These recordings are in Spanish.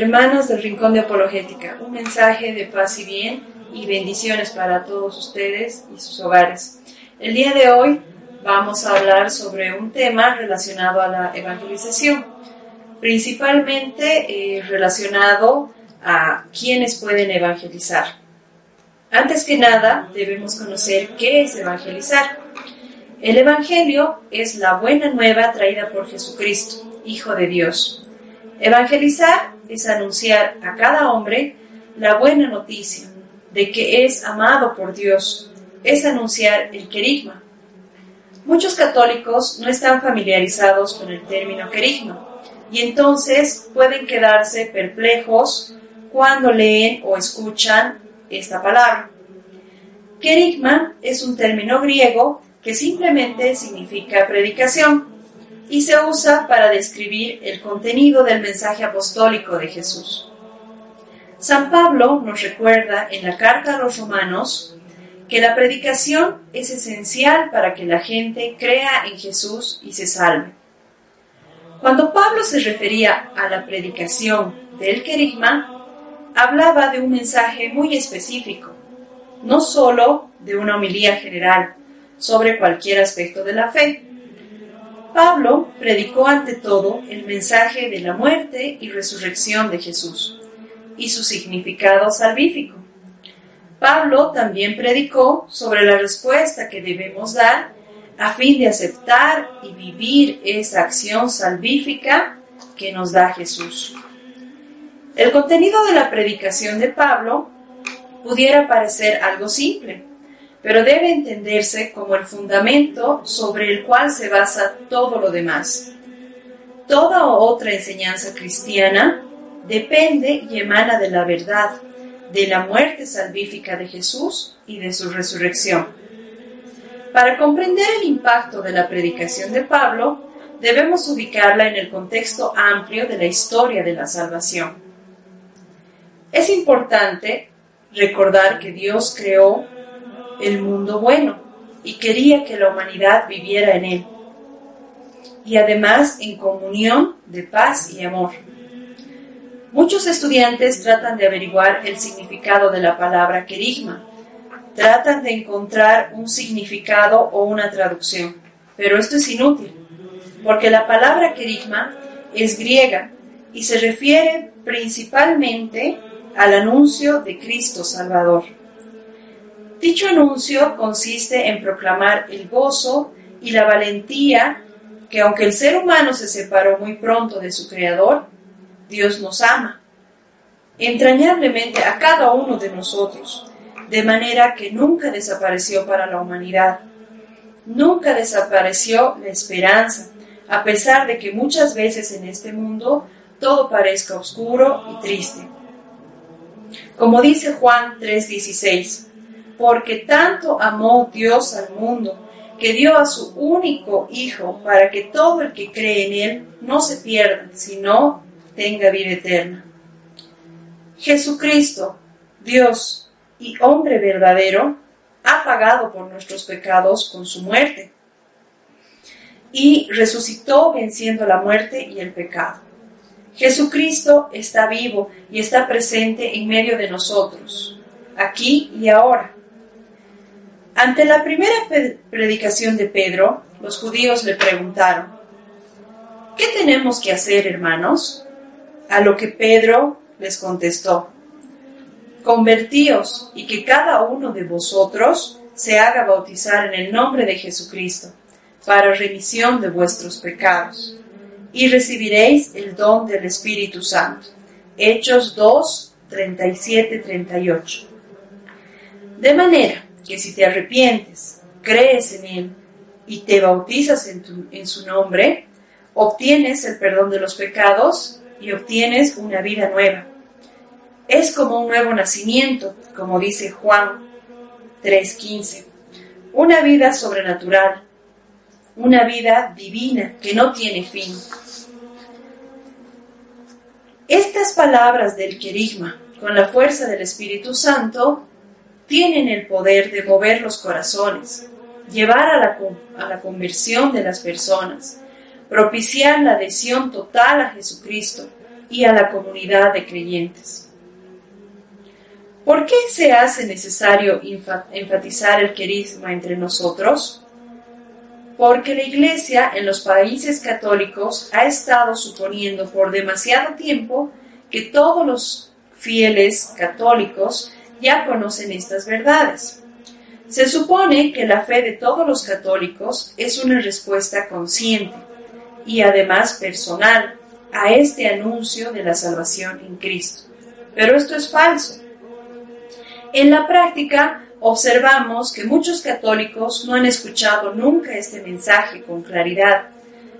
Hermanos del Rincón de Apologética, un mensaje de paz y bien y bendiciones para todos ustedes y sus hogares. El día de hoy vamos a hablar sobre un tema relacionado a la evangelización, principalmente eh, relacionado a quienes pueden evangelizar. Antes que nada, debemos conocer qué es evangelizar. El Evangelio es la buena nueva traída por Jesucristo, Hijo de Dios. Evangelizar es anunciar a cada hombre la buena noticia de que es amado por Dios, es anunciar el querigma. Muchos católicos no están familiarizados con el término querigma y entonces pueden quedarse perplejos cuando leen o escuchan esta palabra. Querigma es un término griego que simplemente significa predicación y se usa para describir el contenido del mensaje apostólico de Jesús. San Pablo nos recuerda en la carta a los romanos que la predicación es esencial para que la gente crea en Jesús y se salve. Cuando Pablo se refería a la predicación del querigma, hablaba de un mensaje muy específico, no sólo de una homilía general sobre cualquier aspecto de la fe, Pablo predicó ante todo el mensaje de la muerte y resurrección de Jesús y su significado salvífico. Pablo también predicó sobre la respuesta que debemos dar a fin de aceptar y vivir esa acción salvífica que nos da Jesús. El contenido de la predicación de Pablo pudiera parecer algo simple, pero debe entenderse como el fundamento sobre el cual se basa todo lo demás. Toda otra enseñanza cristiana depende y emana de la verdad, de la muerte salvífica de Jesús y de su resurrección. Para comprender el impacto de la predicación de Pablo, debemos ubicarla en el contexto amplio de la historia de la salvación. Es importante recordar que Dios creó el mundo bueno y quería que la humanidad viviera en él. Y además en comunión de paz y amor. Muchos estudiantes tratan de averiguar el significado de la palabra querigma. Tratan de encontrar un significado o una traducción. Pero esto es inútil, porque la palabra querigma es griega y se refiere principalmente al anuncio de Cristo Salvador. Dicho anuncio consiste en proclamar el gozo y la valentía que aunque el ser humano se separó muy pronto de su Creador, Dios nos ama entrañablemente a cada uno de nosotros, de manera que nunca desapareció para la humanidad. Nunca desapareció la esperanza, a pesar de que muchas veces en este mundo todo parezca oscuro y triste. Como dice Juan 3:16, porque tanto amó Dios al mundo, que dio a su único Hijo para que todo el que cree en Él no se pierda, sino tenga vida eterna. Jesucristo, Dios y hombre verdadero, ha pagado por nuestros pecados con su muerte y resucitó venciendo la muerte y el pecado. Jesucristo está vivo y está presente en medio de nosotros, aquí y ahora. Ante la primera predicación de Pedro, los judíos le preguntaron, ¿qué tenemos que hacer, hermanos? A lo que Pedro les contestó, convertíos y que cada uno de vosotros se haga bautizar en el nombre de Jesucristo para remisión de vuestros pecados, y recibiréis el don del Espíritu Santo. Hechos 2, 37, 38. De manera que si te arrepientes, crees en Él y te bautizas en, en su nombre, obtienes el perdón de los pecados y obtienes una vida nueva. Es como un nuevo nacimiento, como dice Juan 3:15. Una vida sobrenatural, una vida divina que no tiene fin. Estas palabras del querigma, con la fuerza del Espíritu Santo, tienen el poder de mover los corazones, llevar a la, a la conversión de las personas, propiciar la adhesión total a Jesucristo, y a la comunidad de creyentes. ¿Por qué se hace necesario enfatizar el querisma entre nosotros? Porque la Iglesia en los países católicos ha estado suponiendo por demasiado tiempo que todos los fieles católicos ya conocen estas verdades. Se supone que la fe de todos los católicos es una respuesta consciente y además personal a este anuncio de la salvación en Cristo. Pero esto es falso. En la práctica observamos que muchos católicos no han escuchado nunca este mensaje con claridad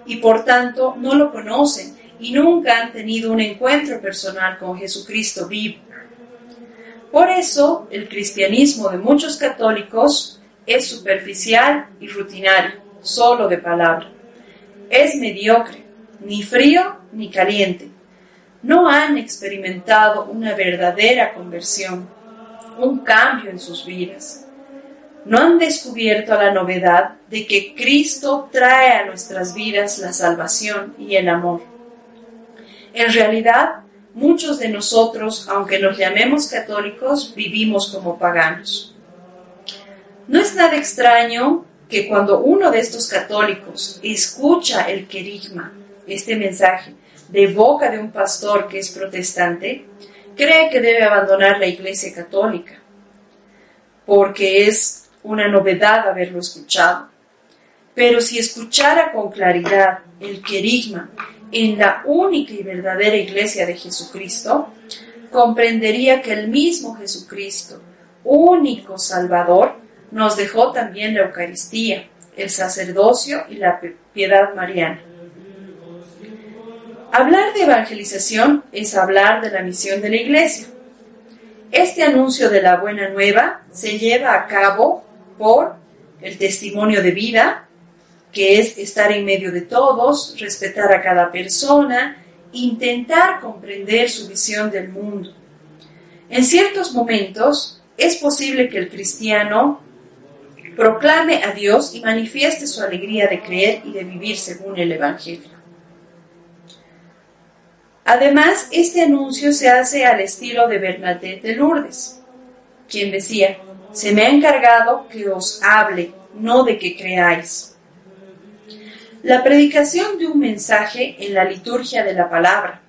y por tanto no lo conocen y nunca han tenido un encuentro personal con Jesucristo vivo. Por eso el cristianismo de muchos católicos es superficial y rutinario, solo de palabra. Es mediocre, ni frío ni caliente. No han experimentado una verdadera conversión, un cambio en sus vidas. No han descubierto la novedad de que Cristo trae a nuestras vidas la salvación y el amor. En realidad, muchos de nosotros, aunque nos llamemos católicos, vivimos como paganos. No es nada extraño que cuando uno de estos católicos escucha el querigma, este mensaje, de boca de un pastor que es protestante, cree que debe abandonar la iglesia católica, porque es una novedad haberlo escuchado. Pero si escuchara con claridad el querigma en la única y verdadera iglesia de Jesucristo, comprendería que el mismo Jesucristo, único Salvador, nos dejó también la Eucaristía, el sacerdocio y la piedad mariana. Hablar de evangelización es hablar de la misión de la iglesia. Este anuncio de la buena nueva se lleva a cabo por el testimonio de vida, que es estar en medio de todos, respetar a cada persona, intentar comprender su visión del mundo. En ciertos momentos es posible que el cristiano proclame a Dios y manifieste su alegría de creer y de vivir según el Evangelio. Además, este anuncio se hace al estilo de Bernadette de Lourdes, quien decía, se me ha encargado que os hable, no de que creáis. La predicación de un mensaje en la liturgia de la palabra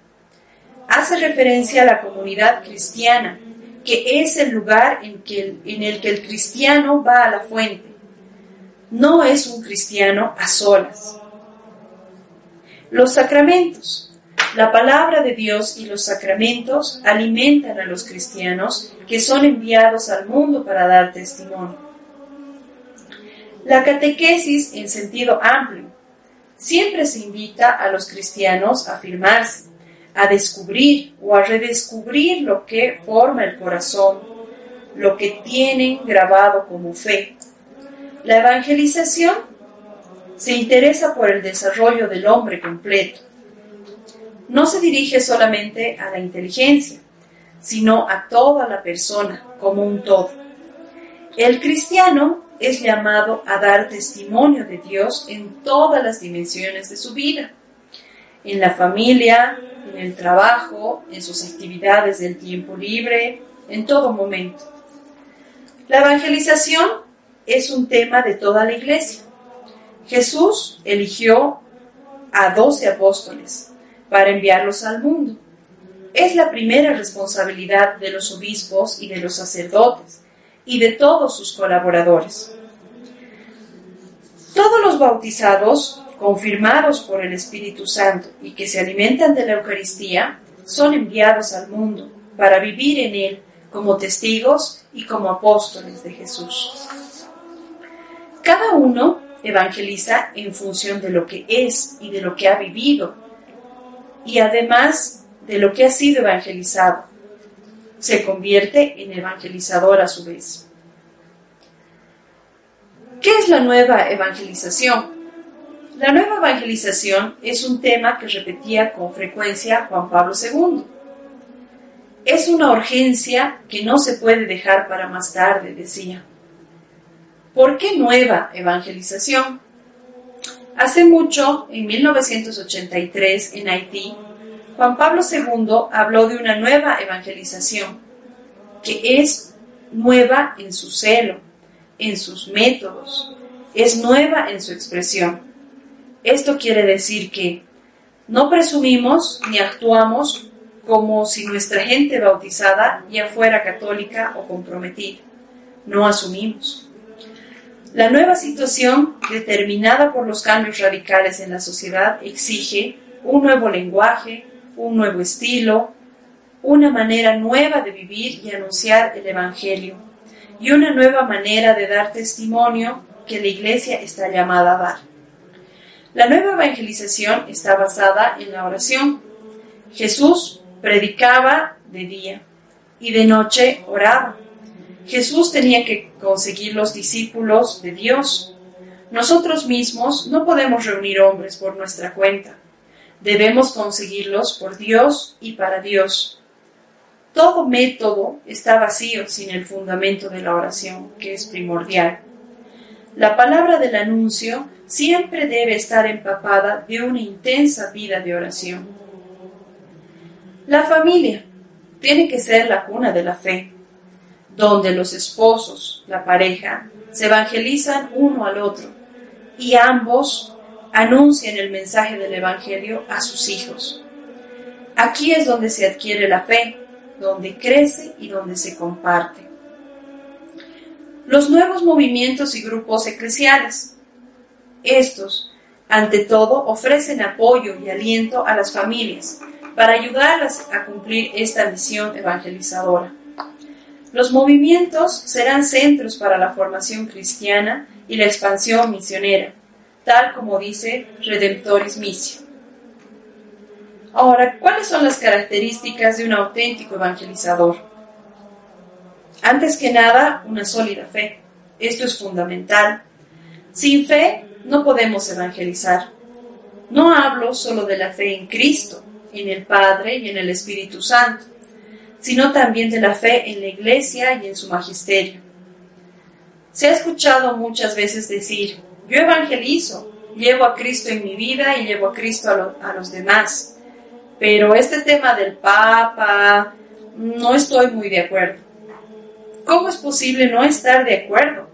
hace referencia a la comunidad cristiana, que es el lugar en, en el que el cristiano va a la fuente. No es un cristiano a solas. Los sacramentos. La palabra de Dios y los sacramentos alimentan a los cristianos que son enviados al mundo para dar testimonio. La catequesis en sentido amplio Siempre se invita a los cristianos a afirmarse, a descubrir o a redescubrir lo que forma el corazón, lo que tienen grabado como fe. La evangelización se interesa por el desarrollo del hombre completo. No se dirige solamente a la inteligencia, sino a toda la persona como un todo. El cristiano es llamado a dar testimonio de Dios en todas las dimensiones de su vida, en la familia, en el trabajo, en sus actividades del tiempo libre, en todo momento. La evangelización es un tema de toda la iglesia. Jesús eligió a doce apóstoles para enviarlos al mundo. Es la primera responsabilidad de los obispos y de los sacerdotes y de todos sus colaboradores. Todos los bautizados, confirmados por el Espíritu Santo y que se alimentan de la Eucaristía, son enviados al mundo para vivir en él como testigos y como apóstoles de Jesús. Cada uno evangeliza en función de lo que es y de lo que ha vivido y además de lo que ha sido evangelizado se convierte en evangelizador a su vez. ¿Qué es la nueva evangelización? La nueva evangelización es un tema que repetía con frecuencia Juan Pablo II. Es una urgencia que no se puede dejar para más tarde, decía. ¿Por qué nueva evangelización? Hace mucho, en 1983, en Haití, Juan Pablo II habló de una nueva evangelización, que es nueva en su celo, en sus métodos, es nueva en su expresión. Esto quiere decir que no presumimos ni actuamos como si nuestra gente bautizada ya fuera católica o comprometida. No asumimos. La nueva situación, determinada por los cambios radicales en la sociedad, exige un nuevo lenguaje, un nuevo estilo, una manera nueva de vivir y anunciar el Evangelio, y una nueva manera de dar testimonio que la Iglesia está llamada a dar. La nueva evangelización está basada en la oración. Jesús predicaba de día y de noche oraba. Jesús tenía que conseguir los discípulos de Dios. Nosotros mismos no podemos reunir hombres por nuestra cuenta. Debemos conseguirlos por Dios y para Dios. Todo método está vacío sin el fundamento de la oración, que es primordial. La palabra del anuncio siempre debe estar empapada de una intensa vida de oración. La familia tiene que ser la cuna de la fe, donde los esposos, la pareja, se evangelizan uno al otro y ambos anuncian el mensaje del Evangelio a sus hijos. Aquí es donde se adquiere la fe, donde crece y donde se comparte. Los nuevos movimientos y grupos eclesiales. Estos, ante todo, ofrecen apoyo y aliento a las familias para ayudarlas a cumplir esta misión evangelizadora. Los movimientos serán centros para la formación cristiana y la expansión misionera, tal como dice Redemptoris Missio. Ahora, ¿cuáles son las características de un auténtico evangelizador? Antes que nada, una sólida fe. Esto es fundamental. Sin fe no podemos evangelizar. No hablo solo de la fe en Cristo, en el Padre y en el Espíritu Santo, sino también de la fe en la Iglesia y en su magisterio. Se ha escuchado muchas veces decir, yo evangelizo, llevo a Cristo en mi vida y llevo a Cristo a, los demás. Pero este tema del Papa, no estoy muy de acuerdo. ¿Cómo es posible no estar de acuerdo?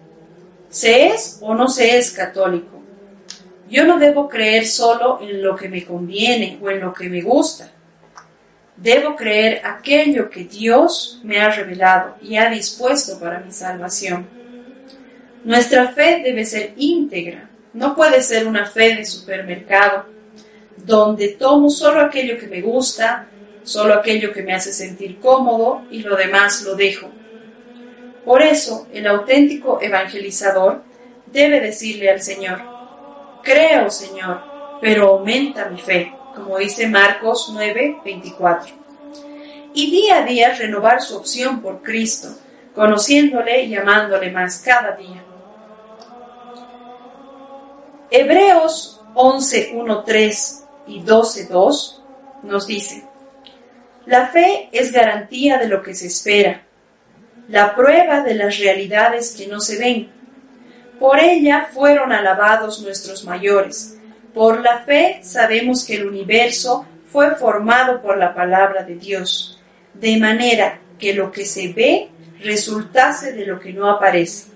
¿Se es o no se es católico? Yo no debo creer solo en lo que me conviene o en lo que me gusta. Debo creer aquello que Dios me ha revelado y ha dispuesto para mi salvación. Nuestra fe debe ser íntegra, no puede ser una fe de supermercado donde tomo solo aquello que me gusta, solo aquello que me hace sentir cómodo y lo demás lo dejo. Por eso el auténtico evangelizador debe decirle al Señor, creo Señor, pero aumenta mi fe, como dice Marcos 9, 24. Y día a día renovar su opción por Cristo, conociéndole y amándole más cada día. Hebreos 11, 1, 3 y 12.2 nos dice, la fe es garantía de lo que se espera, la prueba de las realidades que no se ven. Por ella fueron alabados nuestros mayores. Por la fe sabemos que el universo fue formado por la palabra de Dios, de manera que lo que se ve resultase de lo que no aparece.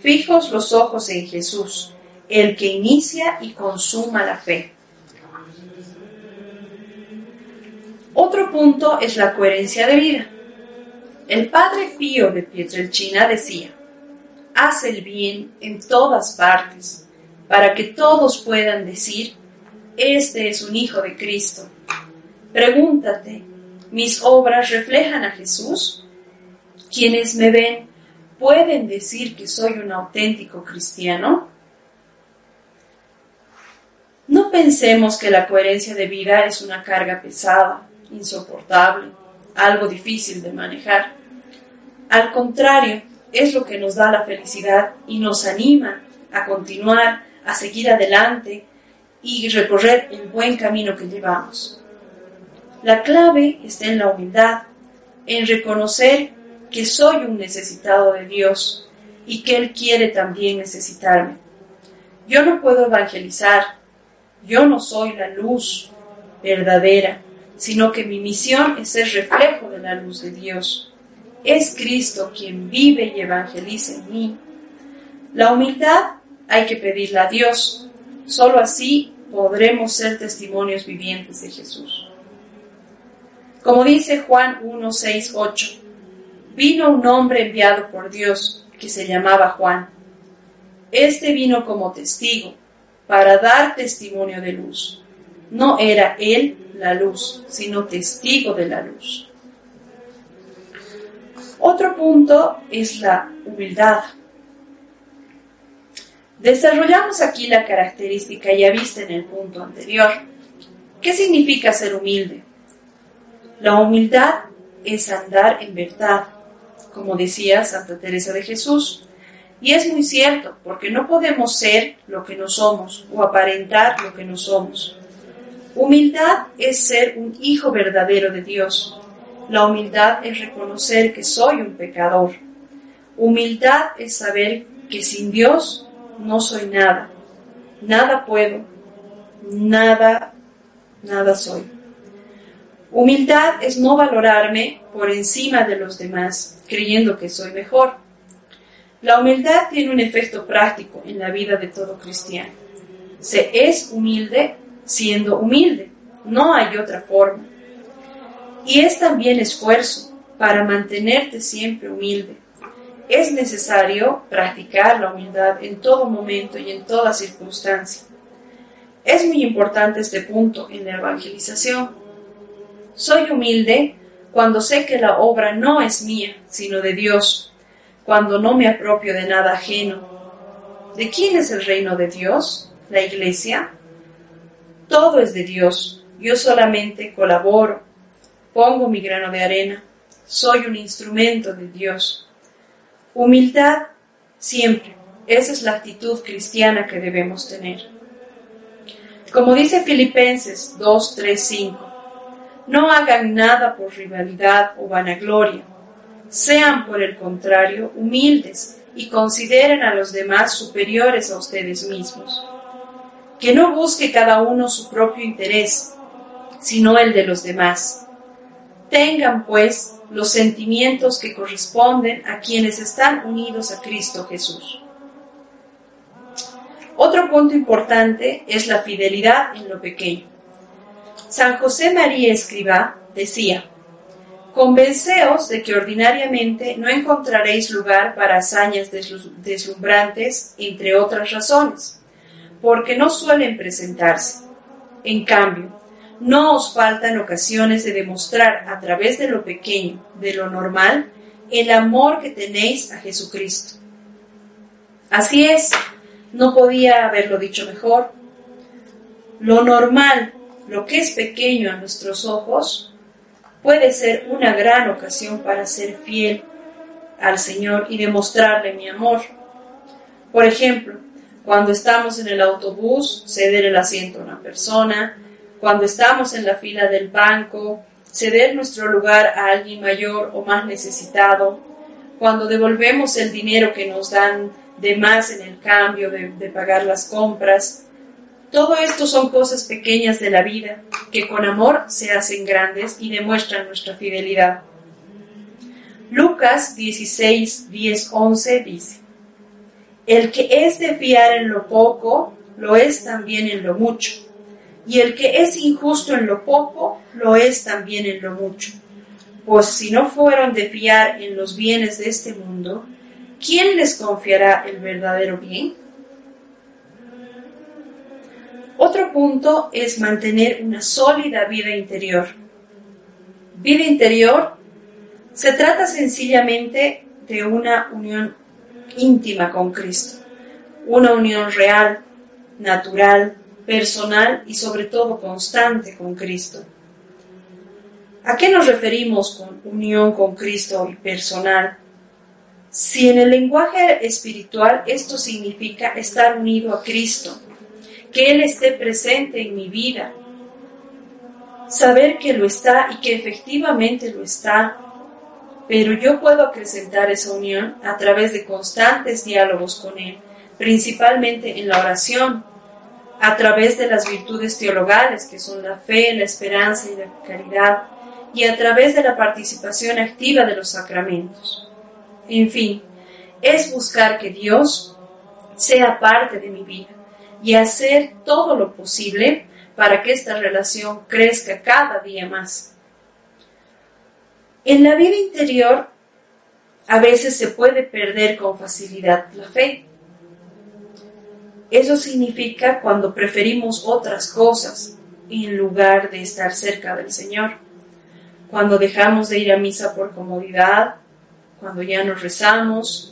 Fijos los ojos en Jesús, el que inicia y consuma la fe. Otro punto es la coherencia de vida. El padre Pío de Pietrelcina decía, haz el bien en todas partes, para que todos puedan decir, este es un hijo de Cristo. Pregúntate, ¿mis obras reflejan a Jesús? Quienes me ven, ¿pueden decir que soy un auténtico cristiano? Pensemos que la coherencia de vida es una carga pesada insoportable, algo difícil de manejar. Al contrario, es lo que nos da la felicidad y nos anima a continuar, a seguir adelante y recorrer el buen camino que llevamos. La clave está en la humildad, en reconocer que soy un necesitado de Dios y que Él quiere también necesitarme. Yo no puedo evangelizar, yo no soy la luz verdadera, sino que mi misión es ser reflejo de la luz de Dios. Es Cristo quien vive y evangeliza en mí. La humildad hay que pedirla a Dios. Solo así podremos ser testimonios vivientes de Jesús. Como dice Juan 1, 6, 8, vino un hombre enviado por Dios que se llamaba Juan. Este vino como testigo para dar testimonio de luz. No era él la luz, sino testigo de la luz. Otro punto es la humildad. Desarrollamos aquí la característica ya vista en el punto anterior. ¿Qué significa ser humilde? La humildad es andar en verdad, como decía Santa Teresa de Jesús. Y es muy cierto, porque no podemos ser lo que no somos o aparentar lo que no somos. Humildad es ser un hijo verdadero de Dios. La humildad es reconocer que soy un pecador. Humildad es saber que sin Dios no soy nada. Nada puedo. Nada, nada soy. Humildad es no valorarme por encima de los demás, creyendo que soy mejor. La humildad tiene un efecto práctico en la vida de todo cristiano. Se es humilde siendo humilde, no hay otra forma. Y es también esfuerzo para mantenerte siempre humilde. Es necesario practicar la humildad en todo momento y en toda circunstancia. Es muy importante este punto en la evangelización soy humilde cuando sé que la obra no es mía, sino de Dios, cuando no me apropio de nada ajeno. ¿De quién es el reino de Dios? ¿La iglesia? Todo es de Dios. Yo solamente colaboro, pongo mi grano de arena, soy un instrumento de Dios. Humildad siempre. Esa es la actitud cristiana que debemos tener. Como dice Filipenses 2, 3, 5, no hagan nada por rivalidad o vanagloria. Sean, por el contrario, humildes y consideren a los demás superiores a ustedes mismos. Que no busque cada uno su propio interés, sino el de los demás. Tengan, pues, los sentimientos que corresponden a quienes están unidos a Cristo Jesús. Otro punto importante es la fidelidad en lo pequeño. San José María Escribá decía, Convenceos de que ordinariamente no encontraréis lugar para hazañas deslumbrantes, entre otras razones, porque no suelen presentarse. En cambio, no os faltan ocasiones de demostrar a través de lo pequeño, de lo normal, el amor que tenéis a Jesucristo. Así es, no podía haberlo dicho mejor. Lo normal lo que es pequeño a nuestros ojos puede ser una gran ocasión para ser fiel al Señor y demostrarle mi amor. Por ejemplo, cuando estamos en el autobús, ceder el asiento a una persona, cuando estamos en la fila del banco, ceder nuestro lugar a alguien mayor o más necesitado, cuando devolvemos el dinero que nos dan de más en el cambio de, de pagar las compras, todo esto son cosas pequeñas de la vida que con amor se hacen grandes y demuestran nuestra fidelidad. Lucas 16, 10, 11 dice, El que es de fiar en lo poco, lo es también en lo mucho, y el que es injusto en lo poco, lo es también en lo mucho. Pues si no fueron de fiar en los bienes de este mundo, ¿quién les confiará el verdadero bien? Otro punto es mantener una sólida vida interior. Vida interior se trata sencillamente de una unión íntima con Cristo, una unión real, natural, personal y sobre todo constante con Cristo. ¿A qué nos referimos con unión con Cristo y personal? Si en el lenguaje espiritual esto significa estar unido a Cristo, que Él esté presente en mi vida, saber que lo está y que efectivamente lo está, pero yo puedo acrecentar esa unión a través de constantes diálogos con Él, principalmente en la oración, a través de las virtudes teologales, que son la fe, la esperanza y la caridad, y a través de la participación activa de los sacramentos. En fin, es buscar que Dios sea parte de mi vida y hacer todo lo posible para que esta relación crezca cada día más. En la vida interior a veces se puede perder con facilidad la fe. Eso significa cuando preferimos otras cosas en lugar de estar cerca del Señor. Cuando dejamos de ir a misa por comodidad, cuando ya nos rezamos.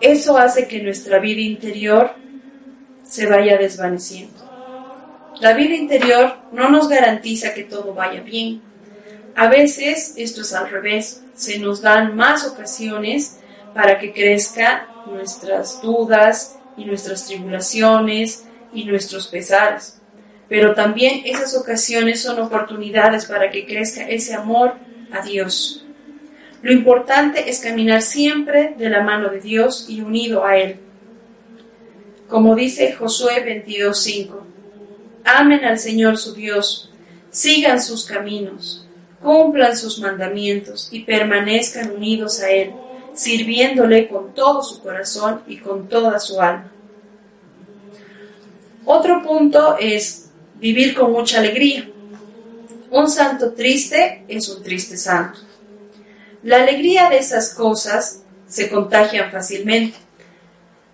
Eso hace que nuestra vida interior se vaya desvaneciendo. La vida interior no nos garantiza que todo vaya bien. A veces esto es al revés. Se nos dan más ocasiones para que crezcan nuestras dudas y nuestras tribulaciones y nuestros pesares. Pero también esas ocasiones son oportunidades para que crezca ese amor a Dios. Lo importante es caminar siempre de la mano de Dios y unido a Él. Como dice Josué 22:5, amen al Señor su Dios, sigan sus caminos, cumplan sus mandamientos y permanezcan unidos a Él, sirviéndole con todo su corazón y con toda su alma. Otro punto es vivir con mucha alegría. Un santo triste es un triste santo. La alegría de esas cosas se contagian fácilmente.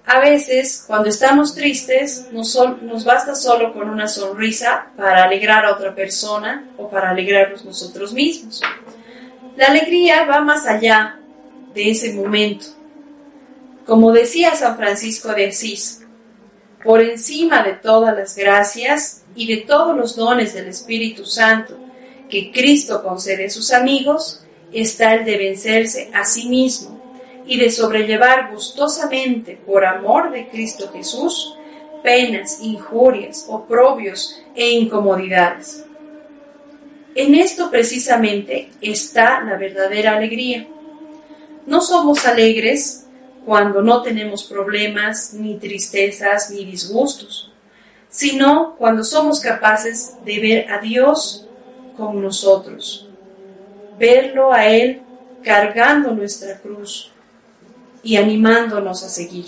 A veces, cuando estamos tristes, nos, nos, basta solo con una sonrisa para alegrar a otra persona o para alegrarnos nosotros mismos. La alegría va más allá de ese momento. Como decía San Francisco de Asís, por encima de todas las gracias y de todos los dones del Espíritu Santo que Cristo concede a sus amigos, está el de vencerse a sí mismo y de sobrellevar gustosamente por amor de Cristo Jesús penas, injurias, oprobios e incomodidades. En esto precisamente está la verdadera alegría. No somos alegres cuando no tenemos problemas, ni tristezas, ni disgustos, sino cuando somos capaces de ver a Dios con nosotros, verlo a Él cargando nuestra cruz, y animándonos a seguir.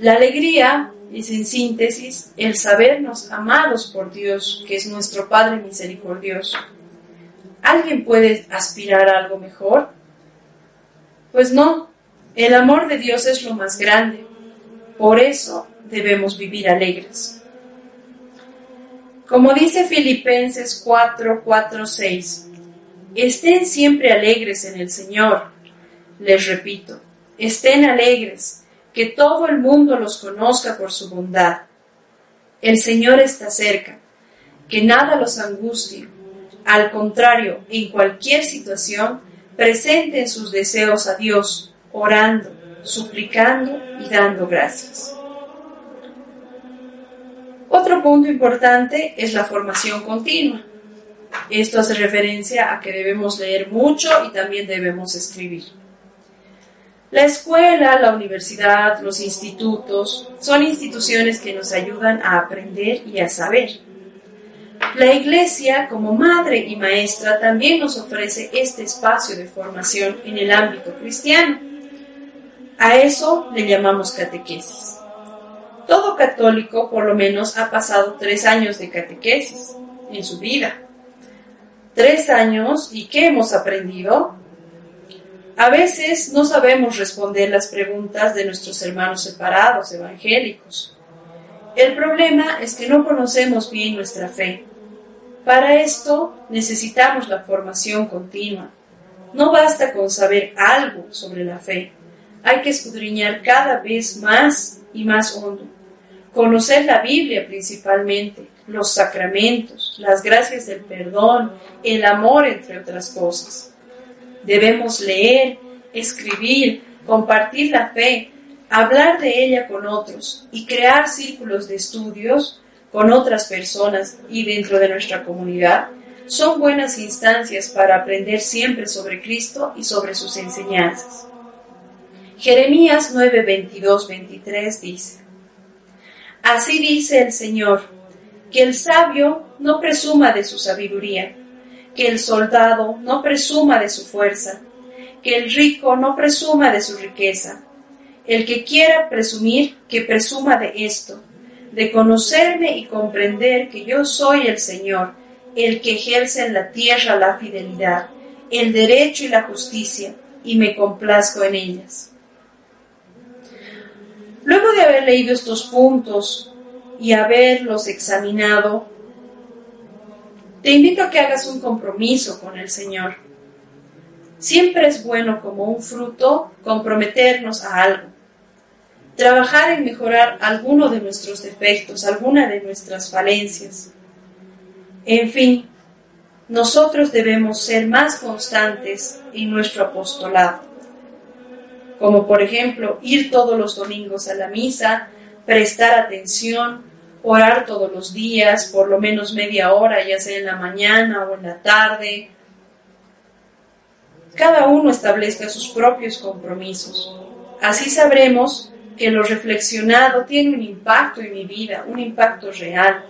La alegría es en síntesis el sabernos amados por Dios, que es nuestro Padre misericordioso. ¿Alguien puede aspirar a algo mejor? Pues no, el amor de Dios es lo más grande. Por eso debemos vivir alegres. Como dice Filipenses 4, 4, 6, estén siempre alegres en el Señor. Les repito, Estén alegres, que todo el mundo los conozca por su bondad. El Señor está cerca, que nada los angustie. Al contrario, en cualquier situación, presenten sus deseos a Dios, orando, suplicando y dando gracias. Otro punto importante es la formación continua. Esto hace referencia a que debemos leer mucho y también debemos escribir. La escuela, la universidad, los institutos son instituciones que nos ayudan a aprender y a saber. La Iglesia, como madre y maestra, también nos ofrece este espacio de formación en el ámbito cristiano. A eso le llamamos catequesis. Todo católico, por lo menos, ha pasado tres años de catequesis en su vida. Tres años, ¿y qué hemos aprendido? A veces no sabemos responder las preguntas de nuestros hermanos separados evangélicos. El problema es que no conocemos bien nuestra fe. Para esto necesitamos la formación continua. No basta con saber algo sobre la fe. Hay que escudriñar cada vez más y más hondo. Conocer la Biblia principalmente, los sacramentos, las gracias del perdón, el amor, entre otras cosas. Debemos leer, escribir, compartir la fe, hablar de ella con otros y crear círculos de estudios con otras personas y dentro de nuestra comunidad son buenas instancias para aprender siempre sobre Cristo y sobre sus enseñanzas. Jeremías 9, 23 dice, Así dice el Señor, que el sabio no presuma de su sabiduría, que el soldado no presuma de su fuerza, que el rico no presuma de su riqueza. El que quiera presumir, que presuma de esto, de conocerme y comprender que yo soy el Señor, el que ejerce en la tierra la fidelidad, el derecho y la justicia, y me complazco en ellas. Luego de haber leído estos puntos y haberlos examinado, te invito a que hagas un compromiso con el Señor. Siempre es bueno como un fruto comprometernos a algo, trabajar en mejorar alguno de nuestros defectos, alguna de nuestras falencias. En fin, nosotros debemos ser más constantes en nuestro apostolado, como por ejemplo ir todos los domingos a la misa, prestar atención, orar todos los días, por lo menos media hora, ya sea en la mañana o en la tarde. Cada uno establezca sus propios compromisos. Así sabremos que lo reflexionado tiene un impacto en mi vida, un impacto real.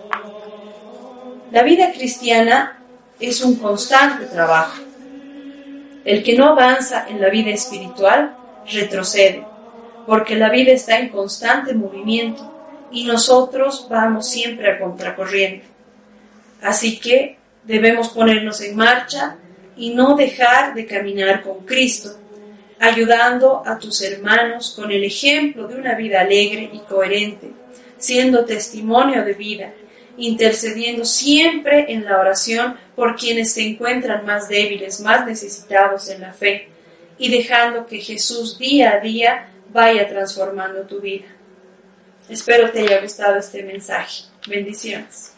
La vida cristiana es un constante trabajo. El que no avanza en la vida espiritual retrocede, porque la vida está en constante movimiento y nosotros vamos siempre a contracorriente. Así que debemos ponernos en marcha y no dejar de caminar con Cristo, ayudando a tus hermanos con el ejemplo de una vida alegre y coherente, siendo testimonio de vida, intercediendo siempre en la oración por quienes se encuentran más débiles, más necesitados en la fe, y dejando que Jesús día a día vaya transformando tu vida. Espero te haya gustado este mensaje. Bendiciones.